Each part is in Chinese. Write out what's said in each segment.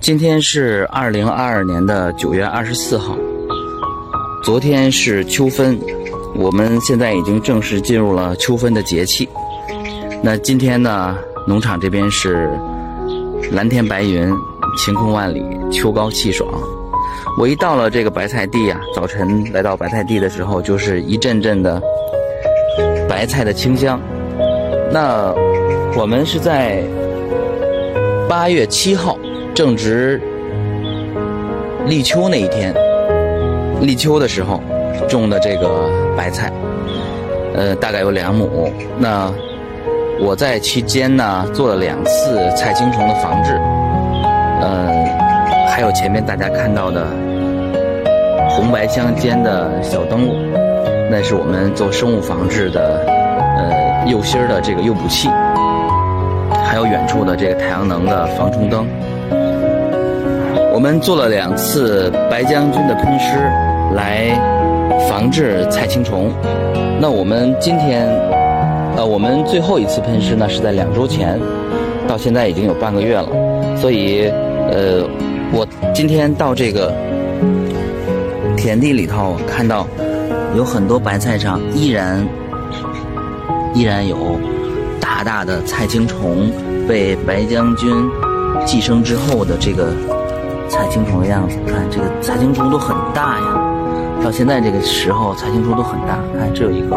今天是二零二二年的九月二十四号，昨天是秋分，我们现在已经正式进入了秋分的节气。那今天呢，农场这边是蓝天白云，晴空万里，秋高气爽。我一到了这个白菜地呀，早晨来到白菜地的时候，就是一阵阵的白菜的清香。那我们是在八月七号。正值立秋那一天，立秋的时候种的这个白菜，呃，大概有两亩。那我在期间呢做了两次菜青虫的防治，呃，还有前面大家看到的红白相间的小灯笼，那是我们做生物防治的呃诱芯儿的这个诱捕器，还有远处的这个太阳能的防虫灯。我们做了两次白将军的喷施，来防治菜青虫。那我们今天，呃，我们最后一次喷施呢是在两周前，到现在已经有半个月了。所以，呃，我今天到这个田地里头，看到有很多白菜上依然依然有大大的菜青虫被白将军寄生之后的这个。菜青虫的样子，看这个菜青虫都很大呀。到现在这个时候，菜青虫都很大。看这有一个，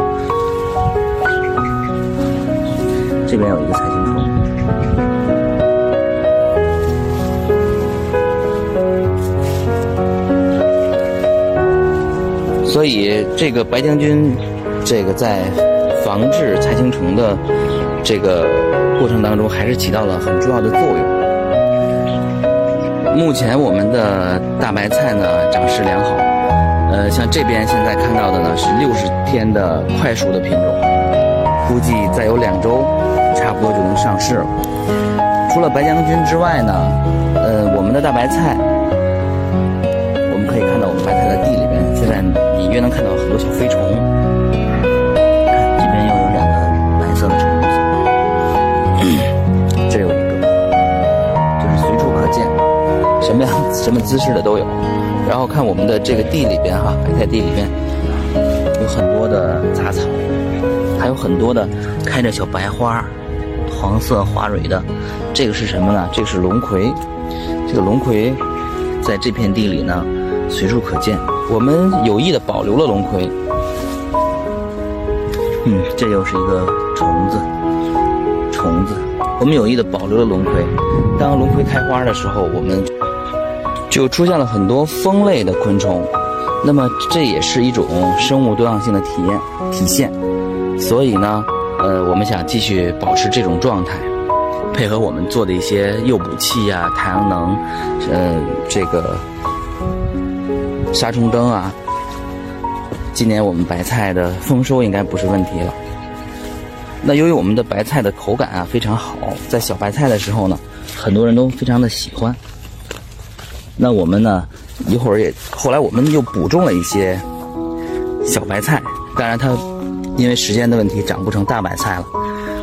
这边有一个菜青虫。所以这个白将军，这个在防治菜青虫的这个过程当中，还是起到了很重要的作用。目前我们的大白菜呢长势良好，呃，像这边现在看到的呢是六十天的快熟的品种，估计再有两周，差不多就能上市了。除了白将军之外呢，呃，我们的大白菜，我们可以看到我们白菜的地里边，现在隐约能看到很多小飞虫。什么样、什么姿势的都有，然后看我们的这个地里边哈，白菜地里边有很多的杂草，还有很多的开着小白花、黄色花蕊的，这个是什么呢？这个是龙葵，这个龙葵在这片地里呢随处可见。我们有意的保留了龙葵。嗯，这又是一个虫子，虫子。我们有意的保留了龙葵。当龙葵开花的时候，我们。就出现了很多蜂类的昆虫，那么这也是一种生物多样性的体验体现。所以呢，呃，我们想继续保持这种状态，配合我们做的一些诱捕器啊、太阳能，呃，这个杀虫灯啊。今年我们白菜的丰收应该不是问题了。那由于我们的白菜的口感啊非常好，在小白菜的时候呢，很多人都非常的喜欢。那我们呢？一会儿也后来我们又补种了一些小白菜，当然它因为时间的问题长不成大白菜了。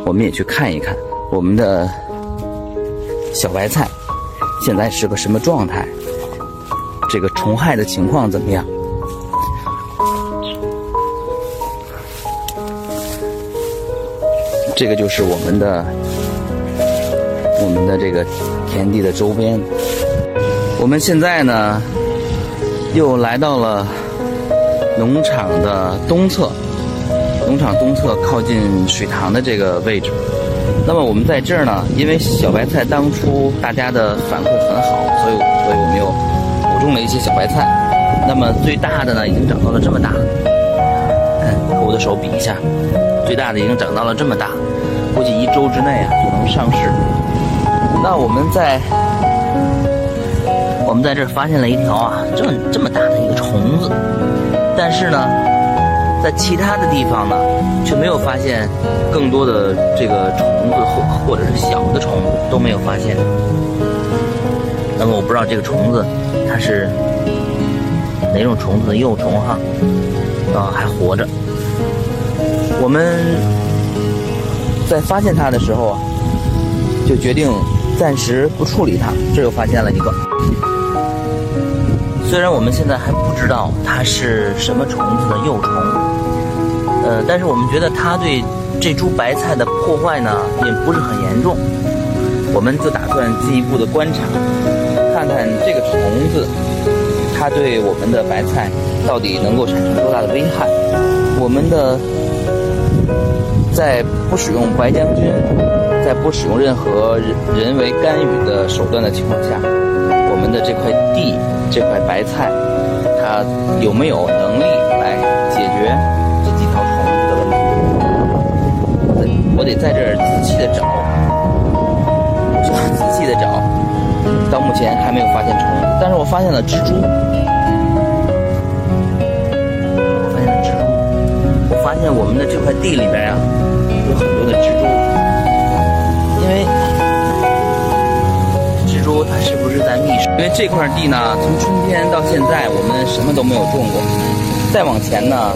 我们也去看一看我们的小白菜现在是个什么状态，这个虫害的情况怎么样？这个就是我们的我们的这个田地的周边。我们现在呢，又来到了农场的东侧，农场东侧靠近水塘的这个位置。那么我们在这儿呢，因为小白菜当初大家的反馈很好，所以所以我们又补种了一些小白菜。那么最大的呢，已经长到了这么大，看和我的手比一下，最大的已经长到了这么大，估计一周之内啊就能上市。那我们在。我们在这儿发现了一条啊，这么这么大的一个虫子，但是呢，在其他的地方呢，却没有发现更多的这个虫子或或者是小的虫子都没有发现。那么我不知道这个虫子它是哪种虫子的幼虫哈，啊还活着。我们在发现它的时候啊，就决定暂时不处理它。这又发现了一个，虽然我们现在还不知道它是什么虫子的幼虫，呃，但是我们觉得它对这株白菜的破坏呢也不是很严重，我们就打算进一步的观察，看看这个虫子它对我们的白菜到底能够产生多大的危害。我们的在不使用白将军。在不使用任何人人为干预的手段的情况下，的这块地这块白菜，它有没有能力来解决这几条虫子的问题？我得在这儿仔细的找，仔细的找，到目前还没有发现虫，但是我发现了蜘蛛，我发现蜘蛛，我发现我们的这块地里边呀，有很多的蜘蛛。因为是不是在觅食？因为这块地呢，从春天到现在我们什么都没有种过，再往前呢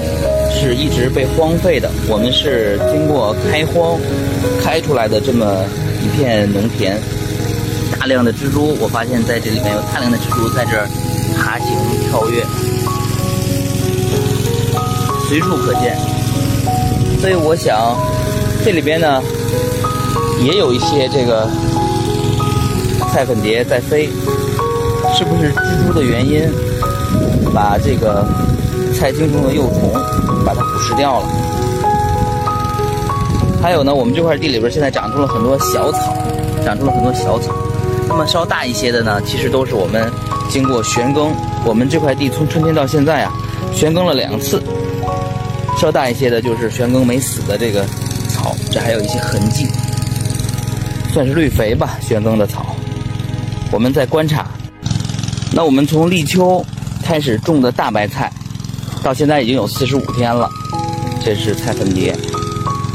是一直被荒废的。我们是经过开荒开出来的这么一片农田，大量的蜘蛛，我发现在这里面有大量的蜘蛛在这儿爬行跳跃，随处可见。所以我想这里边呢。也有一些这个菜粉蝶在飞，是不是蜘蛛的原因把这个菜青虫的幼虫把它腐蚀掉了？还有呢，我们这块地里边现在长出了很多小草，长出了很多小草。那么稍大一些的呢，其实都是我们经过旋耕。我们这块地从春天到现在啊，旋耕了两次。稍大一些的就是旋耕没死的这个草，这还有一些痕迹。算是绿肥吧，旋耕的草。我们在观察。那我们从立秋开始种的大白菜，到现在已经有四十五天了。这是菜粉蝶，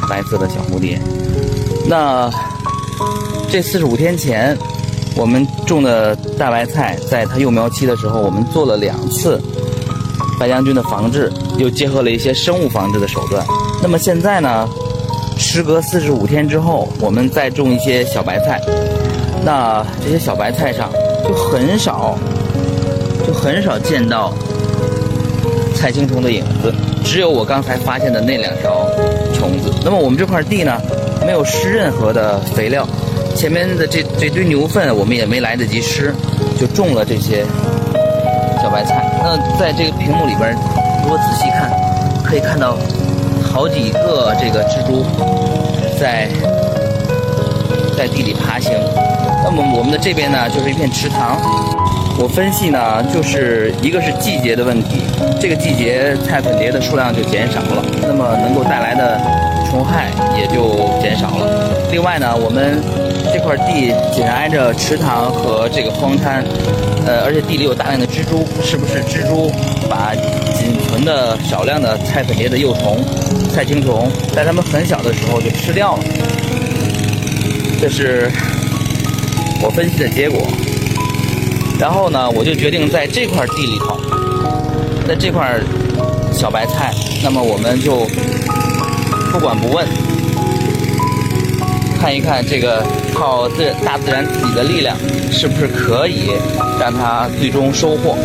白色的小蝴蝶。那这四十五天前，我们种的大白菜，在它幼苗期的时候，我们做了两次白将军的防治，又结合了一些生物防治的手段。那么现在呢？时隔四十五天之后，我们再种一些小白菜，那这些小白菜上就很少，就很少见到菜青虫的影子，只有我刚才发现的那两条虫子。那么我们这块地呢，没有施任何的肥料，前面的这这堆牛粪我们也没来得及施，就种了这些小白菜。那在这个屏幕里边，如果仔细看，可以看到。好几个这个蜘蛛在在地里爬行。那么我们的这边呢，就是一片池塘。我分析呢，就是一个是季节的问题，这个季节菜粉蝶的数量就减少了，那么能够带来的虫害也就减少了。另外呢，我们这块地紧挨着池塘和这个荒滩，呃，而且地里有大量的蜘蛛，是不是蜘蛛把仅存的少量的菜粉蝶的幼虫？菜青虫在它们很小的时候就吃掉了，这是我分析的结果。然后呢，我就决定在这块地里头，在这块小白菜，那么我们就不管不问，看一看这个靠自大自然自己的力量，是不是可以让它最终收获。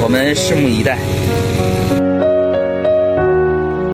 我们拭目以待。